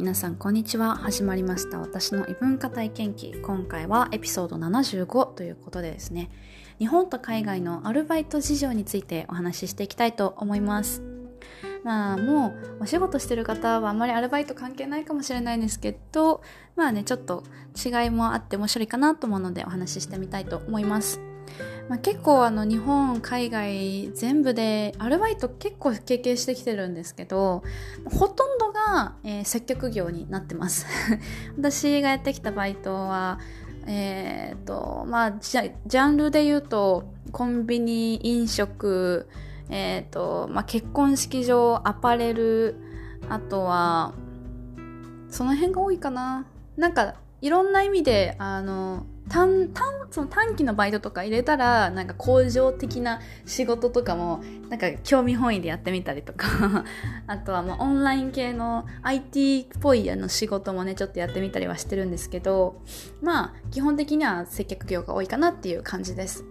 皆さんこんにちは。始まりました。私の異文化体験記。今回はエピソード75ということでですね。日本と海外のアルバイト事情についてお話ししていきたいと思います。まあもうお仕事してる方はあんまりアルバイト関係ないかもしれないんですけどまあねちょっと違いもあって面白いかなと思うのでお話ししてみたいと思います。まあ、結構あの日本海外全部でアルバイト結構経験してきてるんですけどほとんどが、えー、接客業になってます。私がやってきたバイトはえっ、とまあジャンルで言うとコンビニ飲食えっ、とまあ結婚式場アパレルあとはその辺が多いかな。なんかいろんな意味であの短短その短期のバイトとか入れたらなんか工場的な仕事とかもなんか興味本位でやってみたりとか あとはまあオンライン系の IT っぽいあの仕事もねちょっとやってみたりはしてるんですけどまあ基本的には接客業が多いかなっていう感じです。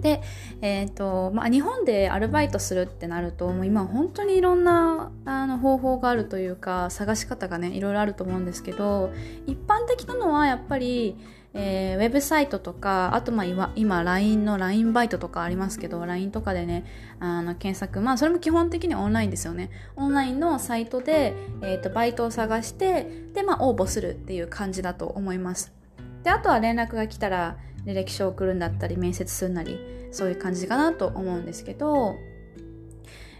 で、えーとまあ、日本でアルバイトするってなるともう今本当にいろんなあの方法があるというか探し方がねいろいろあると思うんですけど一般的なのはやっぱりえー、ウェブサイトとか、あとまあ今 LINE の LINE バイトとかありますけど、LINE とかでね、あの検索、まあそれも基本的にオンラインですよね。オンラインのサイトで、えっ、ー、と、バイトを探して、で、まあ応募するっていう感じだと思います。で、あとは連絡が来たら、履歴書を送るんだったり、面接するなり、そういう感じかなと思うんですけど、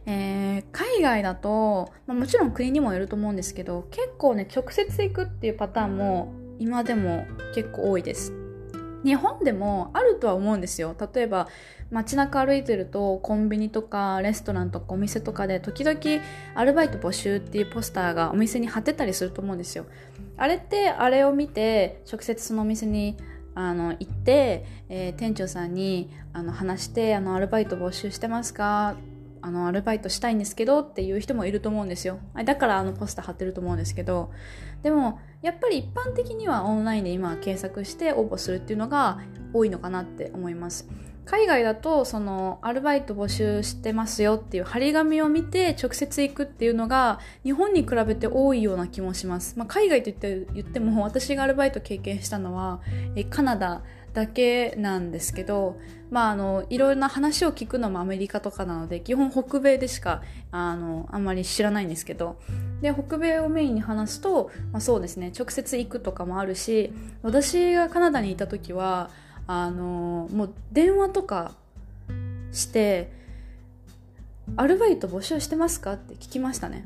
えー、海外だと、まあ、もちろん国にもよると思うんですけど結構ね直接行くっていうパターンも今でも結構多いです。日本でもあるとは思うんですよ。例えば街中歩いてるとコンビニとかレストランとかお店とかで時々アルバイト募集っていうポスターがお店に貼ってたりすると思うんですよ。あれってあれを見て直接そのお店にあの行って、えー、店長さんにあの話してあのアルバイト募集してますか？あのアルバイトしたいんですけどっていう人もいると思うんですよ。だからあのポスター貼ってると思うんですけど。でもやっぱり一般的にはオンラインで今検索して応募するっていうのが多いのかなって思います。海外だとそのアルバイト募集してますよっていう張り紙を見て直接行くっていうのが日本に比べて多いような気もします、まあ、海外と言って言っても私がアルバイト経験したのはカナダだけなんですけど、まあ、あのいろいろな話を聞くのもアメリカとかなので基本北米でしかあのあんまり知らないんですけどで北米をメインに話すと、まあ、そうですね直接行くとかもあるし私がカナダにいた時はあのもう電話とかして「アルバイト募集してますか?」って聞きましたね。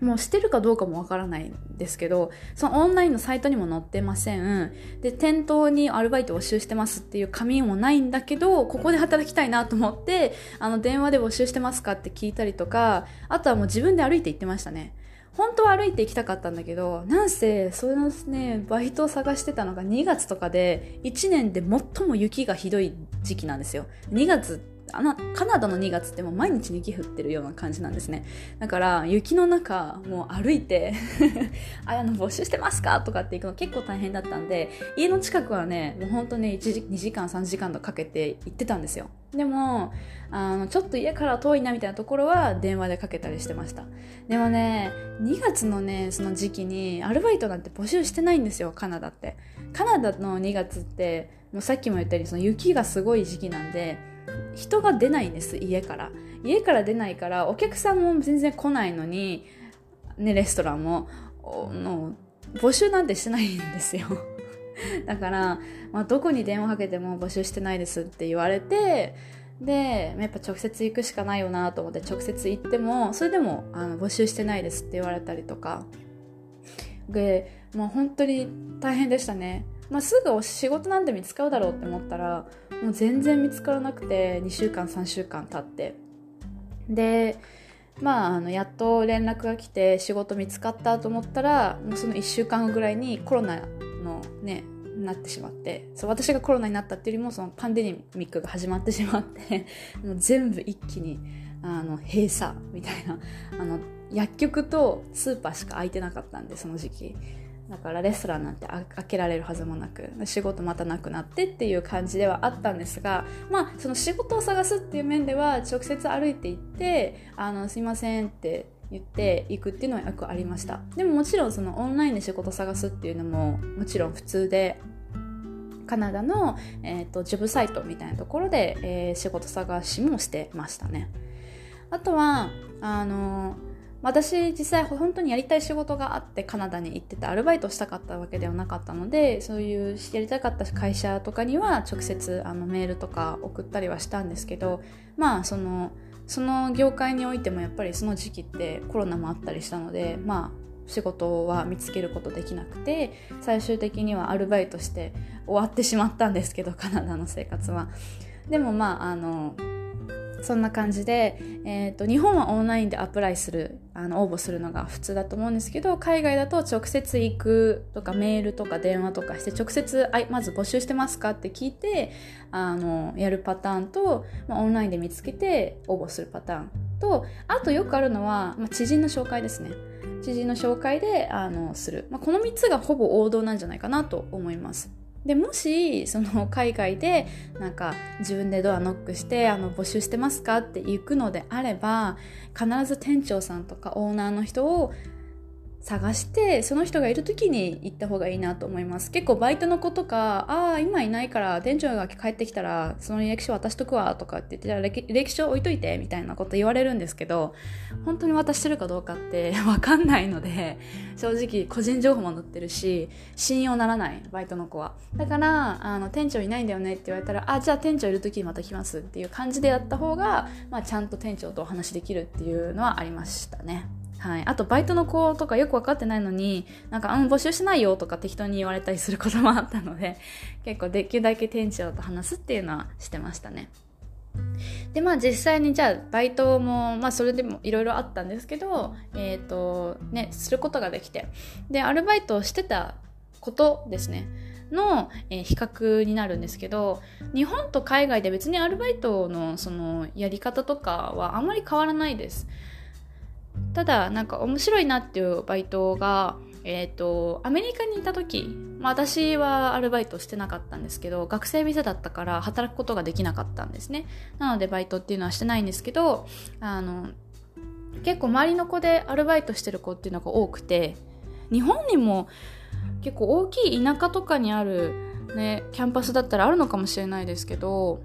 もうしてるかどうかもわからないんですけど、そのオンラインのサイトにも載ってません。で、店頭にアルバイト募集してますっていう紙もないんだけど、ここで働きたいなと思って、あの、電話で募集してますかって聞いたりとか、あとはもう自分で歩いて行ってましたね。本当は歩いて行きたかったんだけど、なんせ、そのね、バイトを探してたのが2月とかで、1年で最も雪がひどい時期なんですよ。2月あのカナダの2月ってもう毎日雪降ってるような感じなんですね。だから雪の中もう歩いて あの募集してますかとかって行くの結構大変だったんで家の近くはねもうほんとね1時2時間3時間とかけて行ってたんですよ。でもあのちょっと家から遠いなみたいなところは電話でかけたりしてました。でもね2月のねその時期にアルバイトなんて募集してないんですよカナダって。カナダの2月ってもうさっきも言ったようにその雪がすごい時期なんで人が出ないんです家から。家から出ないからお客さんも全然来ないのにねレストランもの募集なんてしてないんですよ。だから、まあ、どこに電話かけても募集してないですって言われてでやっぱ直接行くしかないよなと思って直接行ってもそれでもあの募集してないですって言われたりとか。でもう本当に大変でしたね。まあ、すぐ仕事なんて見つかるだろうって思ったらもう全然見つからなくて2週間3週間経って。でまああのやっと連絡が来て仕事見つかったと思ったらもうその1週間後ぐらいにコロナのねなってしまって。そう私がコロナになったっていうよりもそのパンデミックが始まってしまって。もう全部一気にあの閉鎖みたいな。あの薬局とスーパーしか空いてなかったんでその時期。だからレストランなんて開けられるはずもなく仕事またなくなってっていう感じではあったんですがまあその仕事を探すっていう面では直接歩いて行って「あのすいません」って言って行くっていうのはよくありました。でももちろんそのオンラインで仕事探すっていうのももちろん普通でカナダの、えーと、ジョブサイトみたいなところで、えー、仕事探しもしてましたね。あとはあの私実際本当にやりたい仕事があってカナダに行っててアルバイトしたかったわけではなかったのでそういうやりたかった会社とかには直接あのメールとか送ったりはしたんですけどまあそのその業界においてもやっぱりその時期ってコロナもあったりしたのでまあ仕事は見つけることできなくて最終的にはアルバイトして終わってしまったんですけどカナダの生活は。でもまああのそんな感じで、えーと、日本はオンラインでアプライするあの応募するのが普通だと思うんですけど海外だと直接行くとかメールとか電話とかして直接あまず募集してますかって聞いてあのやるパターンと、まあ、オンラインで見つけて応募するパターンとあとよくあるのは、まあ、知人の紹介ですね。知人の紹介であのする、まあ、この3つがほぼ王道なんじゃないかなと思います。でもしその海外でなんか自分でドアノックしてあの募集してますかって行くのであれば必ず店長さんとかオーナーの人を探してその人がいる時に行った方がいいなと思います結構バイトの子とかああ今いないから店長が帰ってきたらその履歴書渡しとくわとかって言ってじゃあ履歴書置いといてみたいなこと言われるんですけど本当に渡してるかどうかって 分かんないので正直個人情報も載ってるし信用ならないバイトの子はだからあの店長いないんだよねって言われたらあじゃあ店長いる時にまた来ますっていう感じでやった方が、まあ、ちゃんと店長とお話できるっていうのはありましたね。はい、あとバイトの子とかよく分かってないのになんか、うん、募集しないよとか適当に言われたりすることもあったので 結構できるだけ店長と話すっていうのはしてましたね。でまあ実際にじゃあバイトもまあそれでもいろいろあったんですけどえっ、ー、とねすることができて。でアルバイトをしてたことですね。の、えー、比較になるんですけど日本と海外で別にアルバイトのそのやり方とかはあまり変わらないです。ただなんか面白いなっていうバイトがえーと、アメリカにいた時、まあ、私はアルバイトしてなかったんですけど学生ビザだったから働くことができなかったんですね。なのでバイトっていうのはしてないんですけどあの結構周りの子でアルバイトしてる子っていうのが多くて日本にも結構大きい田舎とかにある、ね、キャンパスだったらあるのかもしれないですけど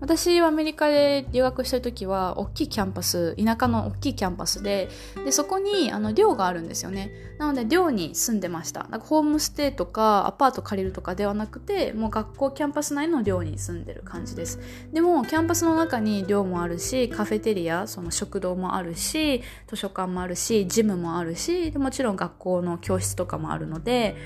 私はアメリカで留学してる時は大きいキャンパス田舎の大きいキャンパスででそこにあの寮があるんですよね。なので寮に住んでました。なんかホームステイとかアパート借りるとかではなくてもう学校キャンパス内の寮に住んでる感じです。でもキャンパスの中に寮もあるしカフェテリアその食堂もあるし図書館もあるしジムもあるしもちろん学校の教室とかもあるので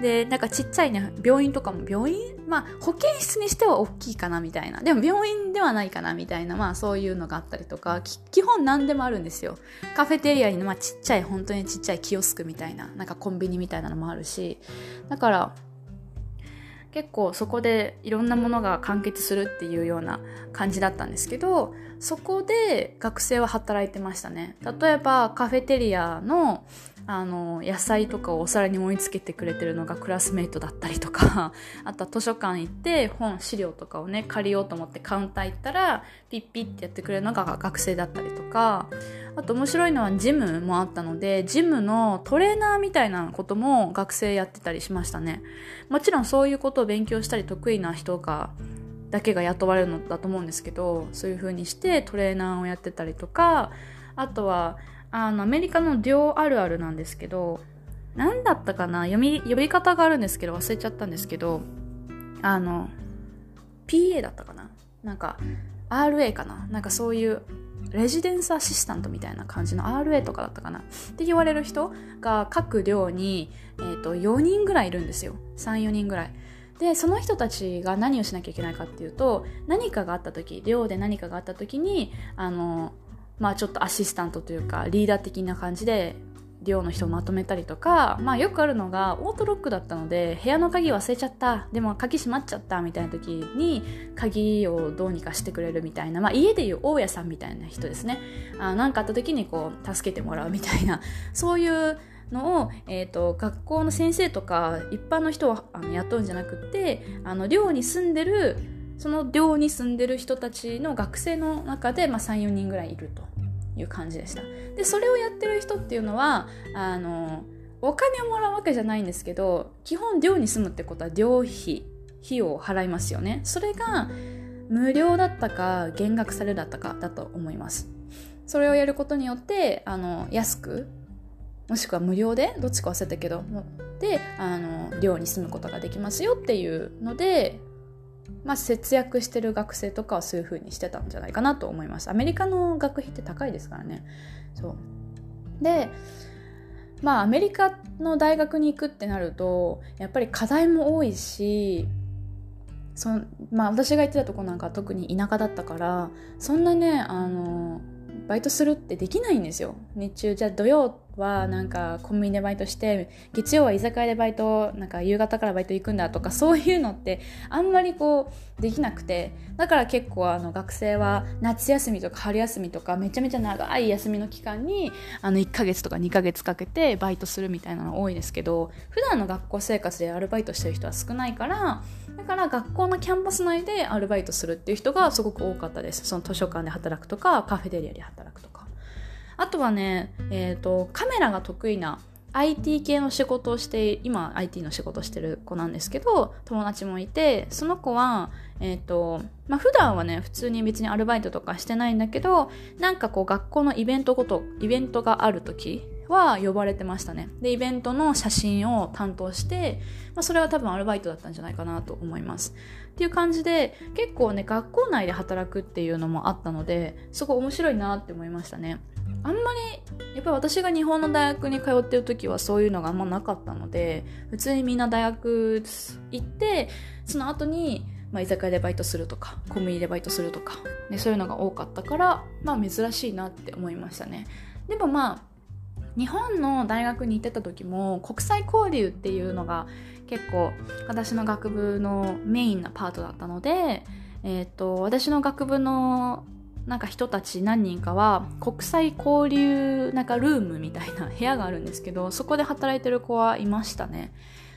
でなんかちっちゃいね病院とかも病院？まあ保健室にしては大きいかなみたいな。でも病病院ではないかなみたいな、まあそういうのがあったりとか、基本何でもあるんですよ。カフェテリアに、まあちっちゃい、本当にちっちゃいキオスクみたいな、なんかコンビニみたいなのもあるし、だから、結構そこでいろんなものが完結するっていうような感じだったんですけどそこで学生は働いてましたね例えばカフェテリアのあの野菜とかをお皿に盛り付けてくれてるのがクラスメートだったりとか あとは図書館行って本資料とかをね借りようと思ってカウンター行ったらピッピッってやってくれるのが学生だったりとかあと面白いのはジムもあったのでジムのトレーナーみたいなことも学生やってたりしましたね。もちろんそういうことを勉強したり得意な人がだけが雇われるのだと思うんですけどそういう風にしてトレーナーをやってたりとかあとはあのアメリカの寮あるあるなんですけど何だったかな？読み呼び方があるんですけど忘れちゃったんですけどあの PA だったかな？なんか RA かな？なんかそういうレジデンスアシスタントみたいな感じの RA とかだったかな？って言われる人が各寮に、えーと、4人ぐらいいるんですよ。34人ぐらい。でその人たちが何をしなきゃいけないかっていうと何かがあった時寮で何かがあった時にあのまあちょっとアシスタントというかリーダー的な感じで寮の人をまとめたりとか、まあよくあるのがオートロックだったので部屋の鍵忘れちゃったでも鍵閉まっちゃったみたいな時に鍵をどうにかしてくれるみたいな、まあ家でいう大家さんみたいな人ですね。何かあった時にこう助けてもらうみたいな そういうのを、えーと、学校の先生とか一般の人をあの雇うんじゃなくってあの寮に住んでるその寮に住んでる人たちの学生の中で、まあ、34人ぐらいいるという感じでした。でそれをやってる人っていうのはあのお金をもらうわけじゃないんですけど基本寮に住むってことは寮費費用を払いますよね。それが無料だったか減額されるだったかだと思います。それをやることによってあの安くもしくは無料でどっちか忘れたけどであの寮に住むことができますよっていうので、まあ、節約してる学生とかはそういう風にしてたんじゃないかなと思います。アメリカの学費って高いですからね。そう。でまあアメリカの大学に行くってなるとやっぱり課題も多いしそまあ私が行ってたとこなんか特に田舎だったからそんなねあのバイトするってできないんですよ。日中。じゃあ土曜はなんかコンビニでバイトして月曜は居酒屋でバイトなんか夕方からバイト行くんだとかそういうのってあんまりこうできなくてだから結構あの学生は夏休みとか春休みとかめちゃめちゃ長い休みの期間にあの1ヶ月とか2ヶ月かけてバイトするみたいなの多いですけど普段の学校生活でアルバイトしてる人は少ないからだから学校のキャンパス内でアルバイトするっていう人がすごく多かったです。その図書館で働くとかカフェテリアで働くとかあとはね、えーと、カメラが得意な IT 系の仕事をして今 IT の仕事してる子なんですけど友達もいてその子はえっ、ー、とまあ普段はね普通に別にアルバイトとかしてないんだけどなんかこう学校のイベントごとイベントがある時は呼ばれてましたね。でイベントの写真を担当して、まあ、それは多分アルバイトだったんじゃないかなと思います。っていう感じで結構ね学校内で働くっていうのもあったのですごい面白いなって思いましたね。あんまりやっぱり私が日本の大学に通ってる時はそういうのがあんまなかったので普通にみんな大学行ってその後にまあ、居酒屋でバイトするとかコンビニでバイトするとか、ね、そういうのが多かったからまあ珍しいなって思いましたね。でもまあ日本の大学に行ってた時も国際交流っていうのが結構私の学部のメインなパートだったので、えーと、私の学部のなんか人たち何人かは国際交流なんかルームみたいな 部屋があるんですけどそこで働いてる子はいましたね。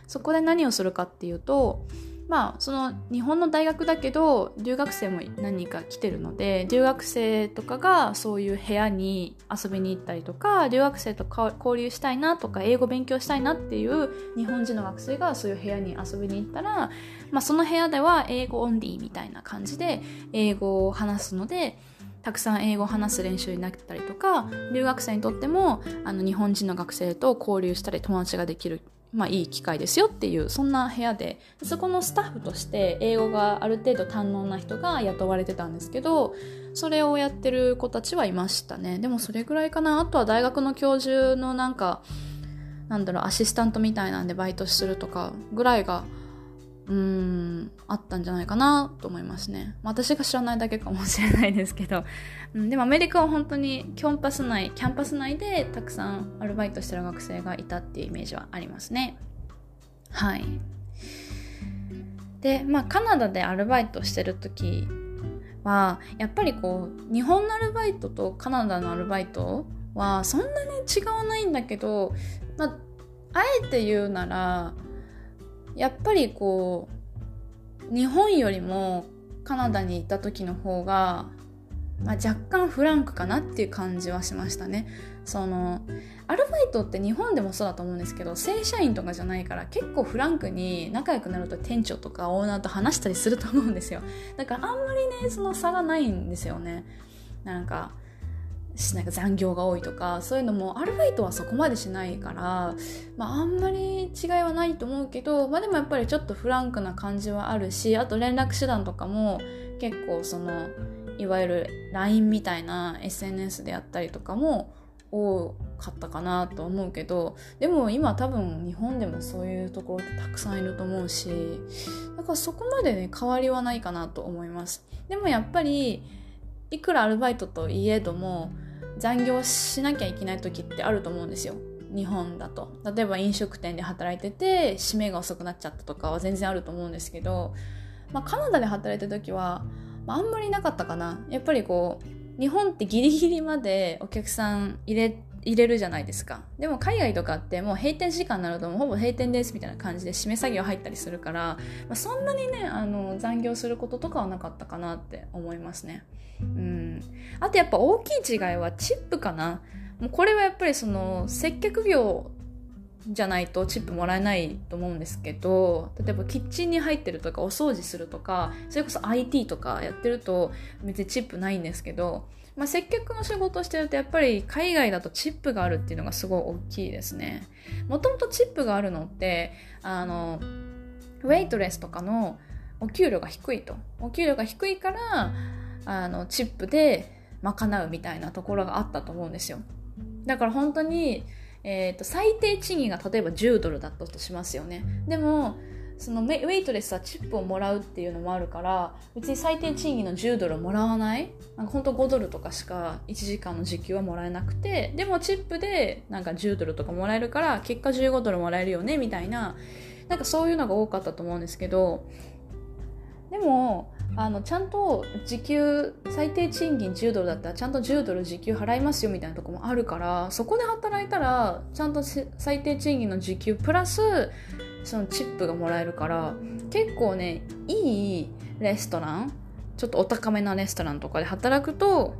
そこで何をするかっていうとまあその日本の大学だけど留学生も何人か来てるので留学生とかがそういう部屋に遊びに行ったりとか留学生と交流したいなとか英語勉強したいなっていう日本人の学生がそういう部屋に遊びに行ったら、まあ、その部屋では英語オンリーみたいな感じで英語を話すのでたくさん英語を話す練習になったりとか留学生にとってもあの日本人の学生と交流したり友達ができるまあ、いい機会ですよっていうそんな部屋で。そこのスタッフとして英語がある程度堪能な人が雇われてたんですけどそれをやってる子たちはいましたね。でもそれぐらいかな。あとは大学の教授のなんかなんだろうアシスタントみたいなんでバイトするとかぐらいがうーんあったんじゃないかなと思いますね、ま私が知らないだけかもしれないですけど、うん、でもアメリカは本当にキャンパス内キャンパス内でたくさんアルバイトしてる学生がいたっていうイメージはありますね。はい。でまあカナダでアルバイトしてる時はやっぱりこう日本のアルバイトとカナダのアルバイトはそんなに違わないんだけど、まあ、あえて言うならやっぱりこう日本よりもカナダに行った時の方が、まあ、若干フランクかなっていう感じはしましたね。そのアルバイトって日本でもそうだと思うんですけど正社員とかじゃないから結構フランクに仲良くなると店長とかオーナーと話したりすると思うんですよ。だからあんまりねその差がないんですよね。なんかなんか残業が多いとかそういうのもアルバイトはそこまでしないから、まあ、あんまり違いはないと思うけど、まあ、でもやっぱりちょっとフランクな感じはあるしあと連絡手段とかも結構そのいわゆる LINE みたいな SNS でやったりとかも多かったかなと思うけどでも今多分日本でもそういうところってたくさんいると思うしだからそこまでね変わりはないかなと思います。でもやっぱりいくらアルバイトといえども残業しなきゃいけない時ってあると思うんですよ。日本だと。例えば飲食店で働いてて締めが遅くなっちゃったとかは全然あると思うんですけど、まあ、カナダで働いた時は、まあ、あんまりなかったかな。やっぱりこう日本ってギリギリまでお客さん入れ入れるじゃないですか。でも海外とかってもう閉店時間になるともうほぼ閉店ですみたいな感じで締め作業入ったりするから、まあ、そんなにねあの残業することとかはなかったかなって思いますね。うん。あとやっぱ大きい違いはチップかな。もうこれはやっぱりその接客業じゃないとチップもらえないと思うんですけど例えばキッチンに入ってるとかお掃除するとかそれこそ IT とかやってると別にチップないんですけどまあ、接客の仕事をしてるとやっぱり海外だとチップがあるっていうのがすごい大きいですね。もともとチップがあるのってあのウェイトレスとかのお給料が低いとお給料が低いからあのチップで賄うみたいなところがあったと思うんですよ。だから本当に、えーと最低賃金が例えば10ドルだったとしますよね。でもそのウェイトレスはチップをもらうっていうのもあるから別に最低賃金の10ドルもらわない？なんかほんと5ドルとかしか1時間の時給はもらえなくてでもチップでなんか10ドルとかもらえるから結果15ドルもらえるよね？みたいななんかそういうのが多かったと思うんですけどでもあのちゃんと時給最低賃金10ドルだったらちゃんと10ドル時給払いますよみたいなとこもあるからそこで働いたらちゃんと最低賃金の時給プラスそのチップがもらえるから結構ねいいレストランちょっとお高めなレストランとかで働くと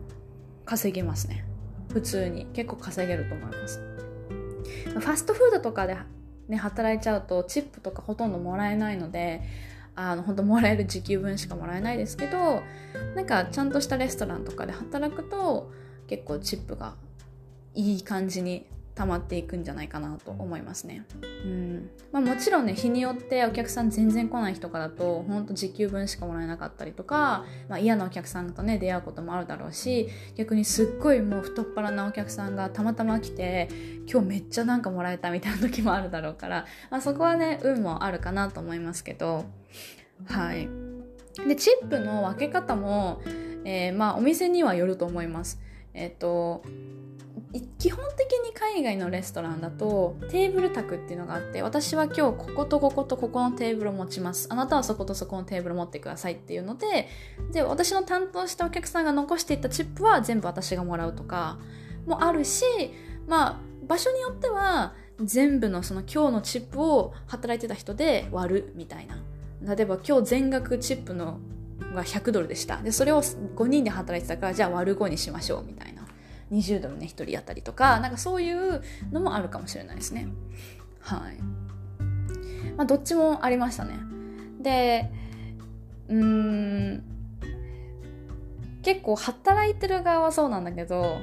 稼げますね。普通に。結構稼げると思います。ファストフードとかで、ね、働いちゃうとチップとかほとんどもらえないのであの本当もらえる時給分しかもらえないですけどなんかちゃんとしたレストランとかで働くと結構チップがいい感じに溜まっていくんじゃないかなと思いますね。うんまあ、もちろんね日によってお客さん全然来ない日とかだとほんと時給分しかもらえなかったりとか、まあ、嫌なお客さんとね出会うこともあるだろうし逆にすっごいもう太っ腹なお客さんがたまたま来て今日めっちゃなんかもらえたみたいな時もあるだろうから、まあ、そこはね運もあるかなと思いますけどはい。でチップの分け方も、えー、まあお店にはよると思います。えっ、ー、と基本的に海外のレストランだとテーブル卓っていうのがあって私は今日こことこことここのテーブルを持ちます。あなたはそことそこのテーブル持ってくださいっていうのでで私の担当したお客さんが残していったチップは全部私がもらうとかもあるしまあ場所によっては全部のその今日のチップを働いてた人で割るみたいな。例えば今日全額チップのが100ドルでした。でそれを5人で働いてたからじゃあ割る5にしましょうみたいな。20ドルね1人当たりとかなんかそういうのもあるかもしれないですね。はい。まあどっちもありましたね。でうーん結構働いてる側はそうなんだけど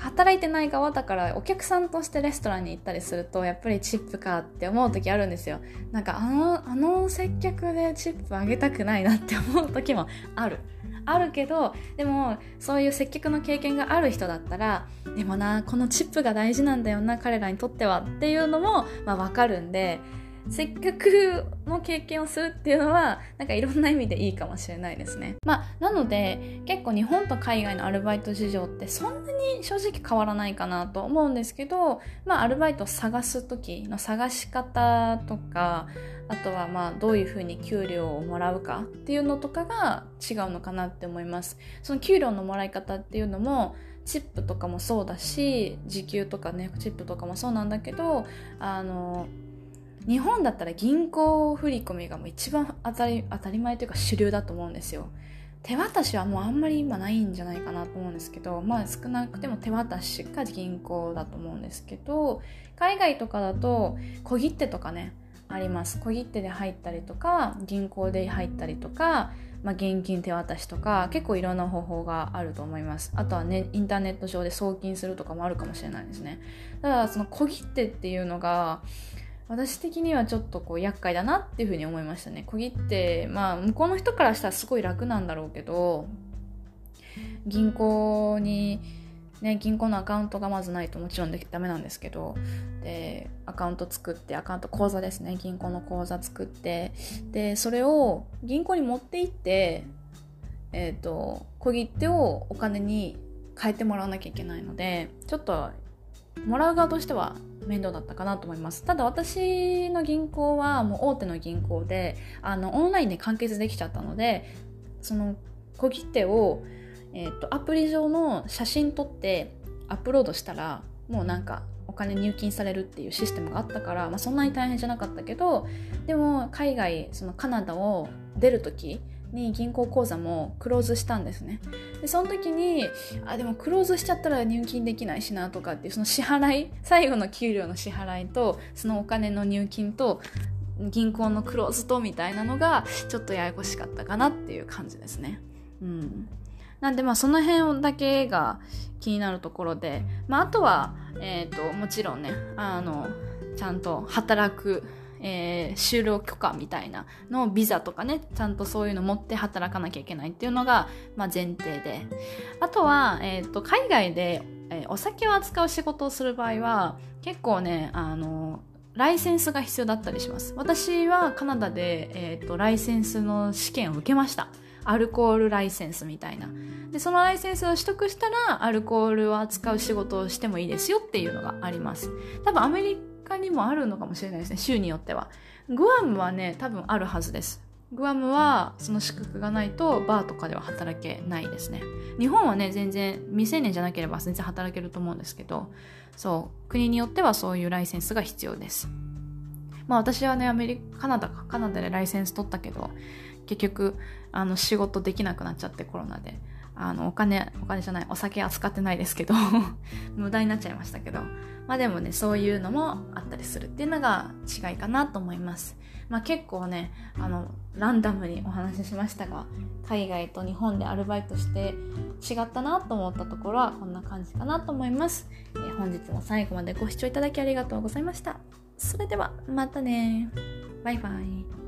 働いてない側だからお客さんとしてレストランに行ったりするとやっぱりチップかって思う時あるんですよ。なんかあのあの接客でチップあげたくないなって思う時もあるあるけどでもそういう接客の経験がある人だったらでもなこのチップが大事なんだよな彼らにとってはっていうのも、まあ、分かるんで接客の経験をするっていうのはなんかいろんな意味でいいかもしれないですね。まあ、なので結構日本と海外のアルバイト事情ってそんなに正直変わらないかなと思うんですけど、まあ、アルバイトを探す時の探し方とかあとはまあどういうふうに給料をもらうかっていうのとかが違うのかなって思います。その給料のもらい方っていうのもチップとかもそうだし時給とかねチップとかもそうなんだけどあの日本だったら銀行振込がもう一番当たり当たり前というか主流だと思うんですよ。手渡しはもうあんまり今ないんじゃないかなと思うんですけどまあ少なくても手渡しか銀行だと思うんですけど海外とかだと小切手とかねあります。小切手で入ったりとか銀行で入ったりとか、まあ、現金手渡しとか結構いろんな方法があると思います。あとはねインターネット上で送金するとかもあるかもしれないですね。ただその小切手っていうのが私的にはちょっとこう厄介だなっていうふうに思いましたね。小切手まあ向こうの人からしたらすごい楽なんだろうけど銀行にね、銀行のアカウントがまずないともちろんダメなんですけどでアカウント作ってアカウント口座ですね。銀行の口座作ってでそれを銀行に持って行ってえっ、ー、と小切手をお金に変えてもらわなきゃいけないのでちょっともらう側としては面倒だったかなと思います。ただ私の銀行はもう大手の銀行であのオンラインで完結できちゃったのでその小切手をえーと、アプリ上の写真撮ってアップロードしたらもうなんかお金入金されるっていうシステムがあったから、まあ、そんなに大変じゃなかったけどでも海外そのカナダを出る時に銀行口座もクローズしたんですね。でその時にあでもクローズしちゃったら入金できないしなとかっていうその支払い最後の給料の支払いとそのお金の入金と銀行のクローズとみたいなのがちょっとややこしかったかなっていう感じですね。うん。なんでまあその辺だけが気になるところで、まあ、あとは、えーと、もちろんねあのちゃんと働くえー、就労許可みたいなのビザとかねちゃんとそういうの持って働かなきゃいけないっていうのが、まあ、前提で。あとは、えーと、海外で、えー、お酒を扱う仕事をする場合は結構ねあのライセンスが必要だったりします。私はカナダで、えーとライセンスの試験を受けました。アルコールライセンスみたいな。でそのライセンスを取得したらアルコールを扱う仕事をしてもいいですよっていうのがあります。多分アメリカにもあるのかもしれないですね州によっては。グアムはね多分あるはずです。グアムはその資格がないとバーとかでは働けないですね。日本はね全然未成年じゃなければ全然働けると思うんですけどそう。国によってはそういうライセンスが必要です。まあ私はねアメリカカナダか。カナダでライセンス取ったけど結局あの仕事できなくなっちゃってコロナで。あのお金お金じゃないお酒扱ってないですけど 無駄になっちゃいましたけど。まあでもねそういうのもあったりするっていうのが違いかなと思います。まあ結構ねあのランダムにお話ししましたが海外と日本でアルバイトして違ったなと思ったところはこんな感じかなと思います、えー、本日も最後までご視聴いただきありがとうございました。それではまたねバイバイ。